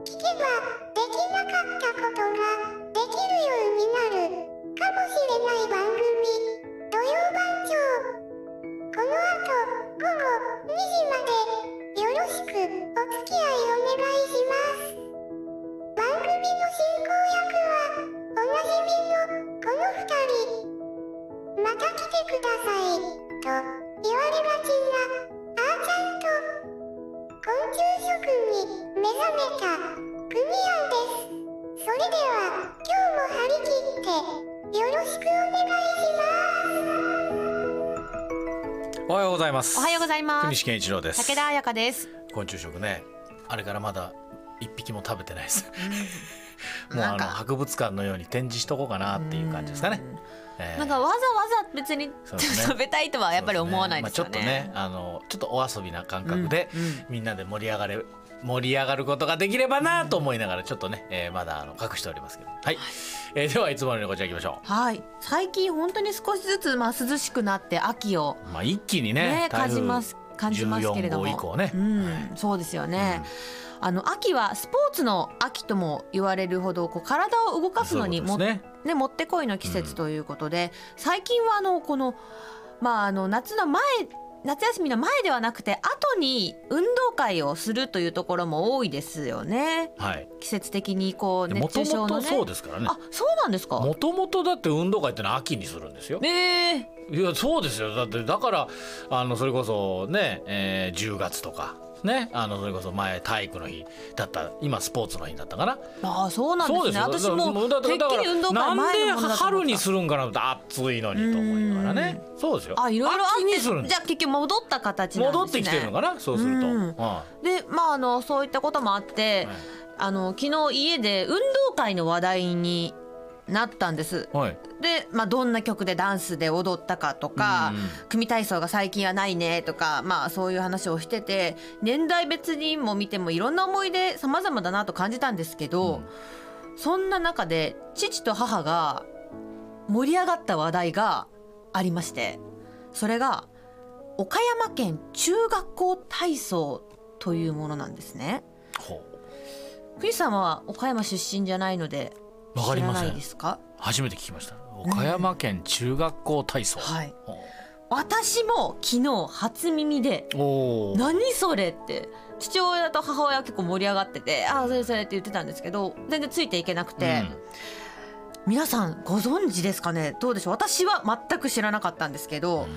聞けば、できなかったことができるようになるかもしれない番組、土曜番長？この後、午後2時まで、よろしくお付き合いお願いします。番組の進行役は、おなじみのこの二人。また来てください、と言われがちな、あーちゃん、昆虫食に目覚めた、クニアンです。それでは、今日も張り切って、よろしくお願いします。おはようございます。おはようございます国西健一郎です。武田彩香です。昆虫食ねあれからまだ一匹も食べてないです。もうあの博物館のように展示しとこうかなっていう感じですかね、えー。なんかわざわざ別にね。食べたいとはやっぱり思わないですよね。そうまあ、ちょっとねあのちょっとお遊びな感覚で、うんうん。みんなで盛り上がれ盛り上がることができればなと思いながらちょっとね、えーまだあの隠しておりますけど。はい、えーではいつものようにこちら行きましょはい。最近本当に少しずつまあ涼しくなって秋をうまあ一気にねね感じます感じますけれども。14号以降ね、うん、そうですよね、あの秋はスポーツの秋とも言われるほどこう体を動かすのにもね。ね、もってこいの季節ということで、最近はあのこの,、まあ、あの夏の前夏休みの前ではなくて後に運動会をするというところも多いですよね。はい。季節的にこうも熱中症のね。そうですからね。あそうなんですか？もともとだって運動会ってのは秋にするんですよ。ええ。いやそうですよ。だってだからあのそれこそね、えー10月とかねあのそれこそ前体育の日だった今スポーツの日だったかな。ああそうなんですね。私もだてっきり運動会なん前で春にするんかな暑いのにと思いながらね。そうですよ。あいろいろあってじゃあ結局戻った形なんですね。戻ってきてるのかなそうすると、うん。うん。でまああのそういったこともあって、あの昨日家で運動会の話題になったんです。はいで、まあ、どんな曲でダンスで踊ったかとか、うん組体操が最近はないねとか、まあ、そういう話をしてて年代別にも見てもいろんな思い出様々だなと感じたんですけど、そんな中で父と母が盛り上がった話題がありましてそれが岡山県中学校体操というものなんですね。ほクリスさんは岡山出身じゃないのでうわかりませんいですか？初めて聞きました。岡山県中学校体操、はい。ほ私も昨日初耳で何それって父親と母親は結構盛り上がってて「ああそれそれ」って言ってたんですけど全然ついていけなくて、皆さんご存知ですかね？どうでしょう？私は全く知らなかったんですけど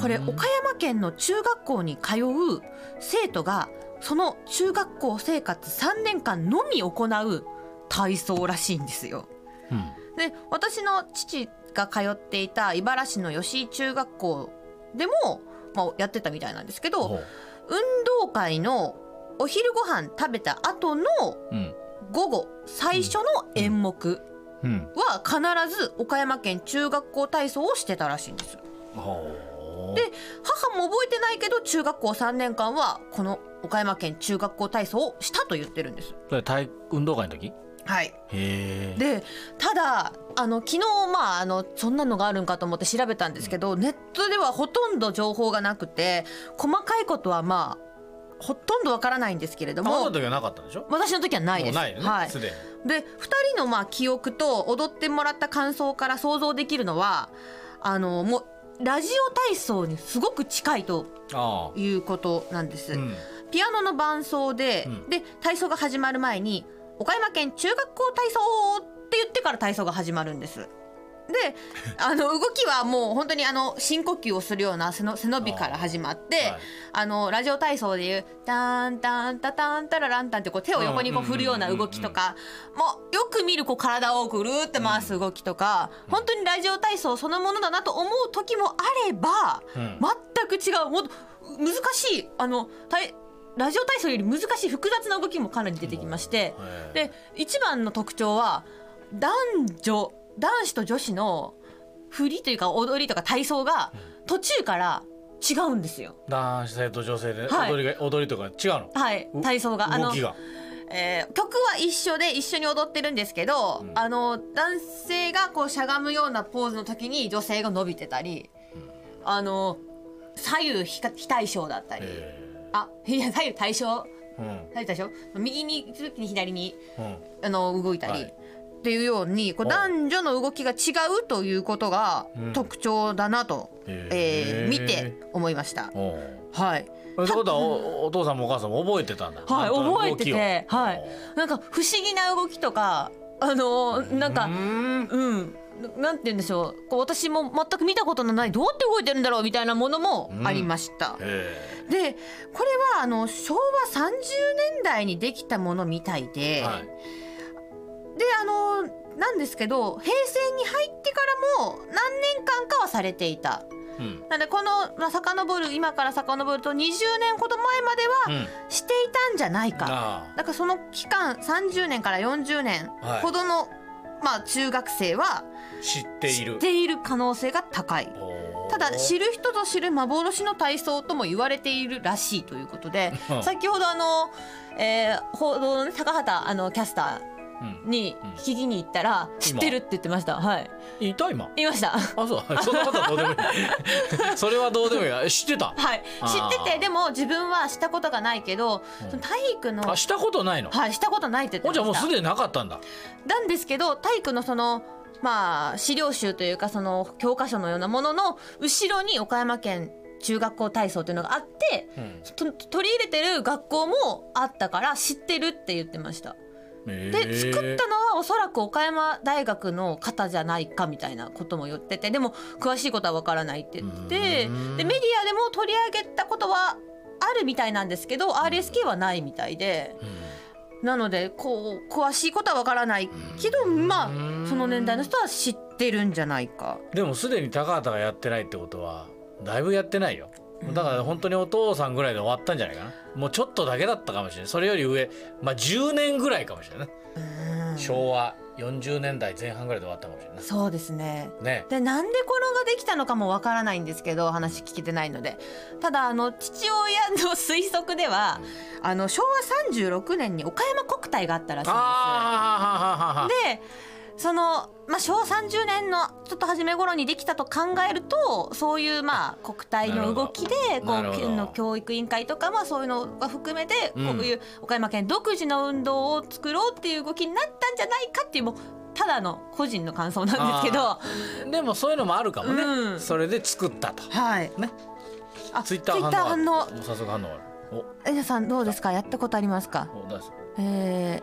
これ岡山県の中学校に通う生徒がその中学校生活3年間のみ行う体操らしいんですよ。うん。で私の父が通っていた茨城市の吉井中学校でも、まあ、やってたみたいなんですけど運動会のお昼ご飯食べた後のうん。午後最初の演目うん。は必ず岡山県中学校体操をしてたらしいんです。で母も覚えてないけど中学校3年間はこの岡山県中学校体操をしたと言ってるんです。それ体運動会の時？はい、でただあの昨日まああのそんなのがあるんかと思って調べたんですけどネットではほとんど情報がなくて細かいことはまあほとんどわからないんですけれどもあなたの時はなかったんでしょ？私の時はないです。ないよねはい。すでに。で2人のまあ記憶と踊ってもらった感想から想像できるのはあのもうラジオ体操にすごく近いとあいうことなんです。あうん。ピアノの伴奏で、うん。で体操が始まる前に「岡山県中学校体操」って言ってから体操が始まるんです。で あの動きはもう本当にあの深呼吸をするような背の背伸びから始まってはい。あのラジオ体操でいう「タンタンタタンタラランタン」ってこう手を横にこう振るような動きとかもうよく見るこう体をぐるーって回す動きとか本当にラジオ体操そのものだなと思う時もあればうん。全く違う。もっと難しい。あの体ラジオ体操より難しい複雑な動きもかなり出てきましてで一番の特徴は男女男子と女子の振りというか踊りとか体操が途中から違うんですよ。男性と女性ではい。踊りが、踊りとか違うの？はい、体操が。あの動きが。えー曲は一緒で一緒に踊ってるんですけど、うん。あの男性がこうしゃがむようなポーズの時に女性が伸びてたり、あの左右非非対称だったり、へあ いや左右対称。うん。左右対称？右に行く時に左にうん。あの動いたり、はい。っていうようにこうお。男女の動きが違うということがうん。特徴だなと、へー。えー見て思いました。はい、そういうことはおお父さんもお母さんも覚えてたんだ。はい覚えててはい。なんか不思議な動きとかあのーなんかうんななんて言うんでしょう。こう私も全く見たことのないどうやって動いてるんだろうみたいなものもありました。へでこれはあの昭和30年代にできたものみたいで、えはい。であのなんですけど平成に入ってからも何年間かはされていた。うん。なのでこの、まあ、遡る今から遡ると20年ほど前まではうん。していたんじゃないか。あだからその期間30年から40年ほどの、まあ中学生はあ知ってい知るっている可能性が高い。ただ知る人ぞ知る幻の体操とも言われているらしいということでうん先ほどあの、えー報道のね高畑あのキャスタうんーにうん。聞きに行ったら知ってるって言ってました。はい。いた今？言いました。あそう。そんなことはどうでもいい。それはどうでもいい。や知ってた？はい。知っててでも自分はしたことがないけどうん。その体育のあしたことないの？はいしたことないって言ってました。もうすでになかったんだ。なんですけど体育のそのまあ資料集というかその教科書のようなものの後ろに岡山県中学校体操というのがあってうん。と取り入れてる学校もあったから知ってるって言ってましたでで作ったのはおそらく岡山大学の方じゃないかみたいなことも言っててでも詳しいことはわからないって言ってでメディアでも取り上げたことはあるみたいなんですけど RSK はないみたいでなのでこう詳しいことはわからないけどまあその年代の人は知ってるんじゃないか。でもすでに高畑がやってないってことはだいぶやってないよだから本当にお父さんぐらいで終わったんじゃないかな。もうちょっとだけだったかもしれない。それより上。まあ10年ぐらいかもしれない、うん。昭和40年代前半ぐらいで終わったかもしれないそうですね。ね。でなんでこれができたのかもわからないんですけど話聞けてないので。ただあの父親の推測ではあの昭和36年に岡山国体があったらしいんです。でその、まあ、昭和30年のちょっと初め頃にできたと考えるとそういうまあ国体の動きでこう県の教育委員会とかまあそういうのが含めてこういう岡山県独自の運動を作ろうっていう動きになったんじゃないかっていうもうただの個人の感想なんですけど。でもそういうのもあるかもね、うん。それで作ったと。はい。ね。あツイッター反応早速反応ある。えなさんどうですか？やったことありますか？おお出すえ？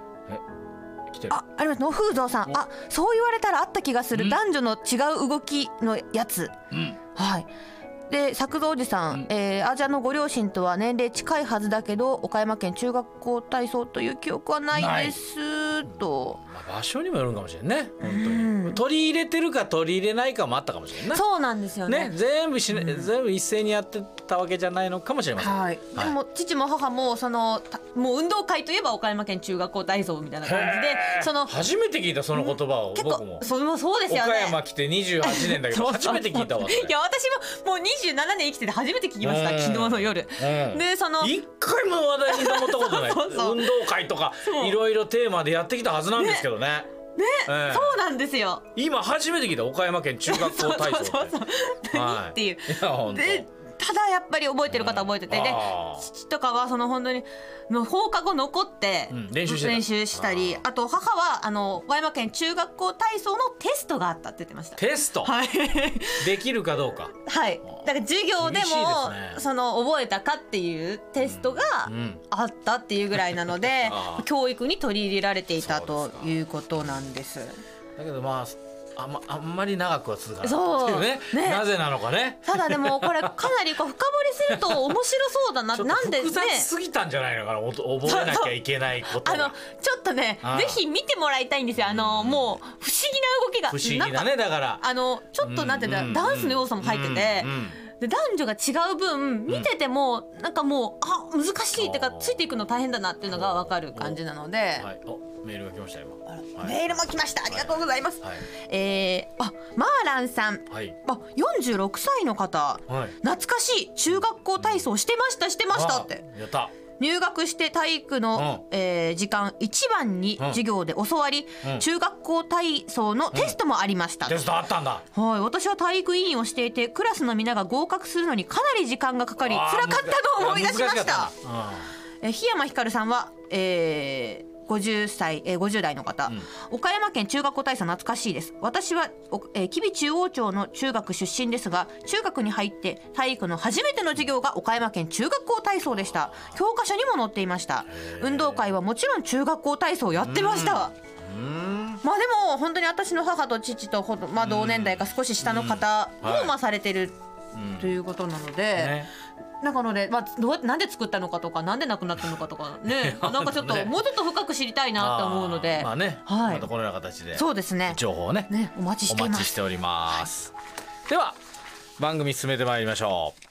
来てる。ー、ああります。野風蔵さん。お。あそう言われたらあった気がする。うん。男女の違う動きのやつ。うん。はい。で作造おじさん、うん。えー、アジャのご両親とは年齢近いはずだけど岡山県中学校体操という記憶はないですと。まあ、場所にもよるんかもしれんね。本当に、うん。取り入れてるか取り入れないかもあったかもしれんな。そうなんですよね。ね全部し、全部一斉にやってたわけじゃないのかもしれません、はい、でも父も母もそのたもう運動会といえば岡山県中学校体操みたいな感じでその初めて聞いたその言葉を結僕も。構それもそうですよ岡ね山来て28年だけど 初めて聞いたわ。いや私ももう27年生きてて初めて聞きましたうん。昨日の夜。うん。でその一回も話題に上ったことない。そうそう。運動会とかいろいろテーマでやってきたはずなんですけどね。ねそうなんですよ。今初めて聞いた岡山県中学校体操って。そうそうそうはい。っていう。いや本当。でただやっぱり覚えてる方は覚えてて、で父とかはその本当にの放課後残ってうん練習してたりああと母はあの和山県中学校体操のテストがあったって言ってました。テスト？はい。できるかどうか。はい、だから授業でもね。その覚えたかっていうテストがうんあったっていうぐらいなので あー。教育に取り入れられていたということなんです。だけどまああんまあんまり長くは続かない。そう。ね。ね。なぜなのかね。ただでもこれかなりこう深掘りすると面白そうだな。なんでね。複雑すぎたんじゃないのかな。お覚えなきゃいけないことあのがちょっとねぜひ見てもらいたいんですよ。あのもう不思議な動きが。不思議だねだから。あのちょっとなんていうんだ、う。ん。ダンスの要素も入ってて、うん。うんで男女が違う分見てても、なんかもうあ難しいってかついていくの大変だなっていうのが分かる感じなので、はい。おメールが来ました今。はい。メールも来ました。ありがとうございます、はい。えー、あマーランさん。はい。あ46歳の方。はい。懐かしい。中学校体操してましたしてましたって。あやった入学して体育の、えー時間一番にうん。授業で教わり、うん。中学校体操のテストもありました、テストあったんだ。はい、私は体育委員をしていてクラスの皆が合格するのにかなり時間がかかり辛かったと思い出しまし難かたったん。だえー檜山ひかるさんは、えー50歳、えー50代の方、岡山県中学校体操懐かしいです。私は、おえー、吉備中央町の中学出身ですが中学に入って体育の初めての授業が岡山県中学校体操でした。教科書にも載っていました。運動会はもちろん中学校体操をやってました、うん。まあでも本当に私の母と父とまあ、同年代か少し下の方もまあされてるうんということなので、ね。なので、まあ、どうなんで作ったのかとかなんでなくなったのかとか ね。なんかちょっとねもうちょっと深く知りたいなと思うので、まあね、はい。またこのような形で。そうですね。情報をね。ねお待ちしてお待ちしております、では番組進めてまいりましょう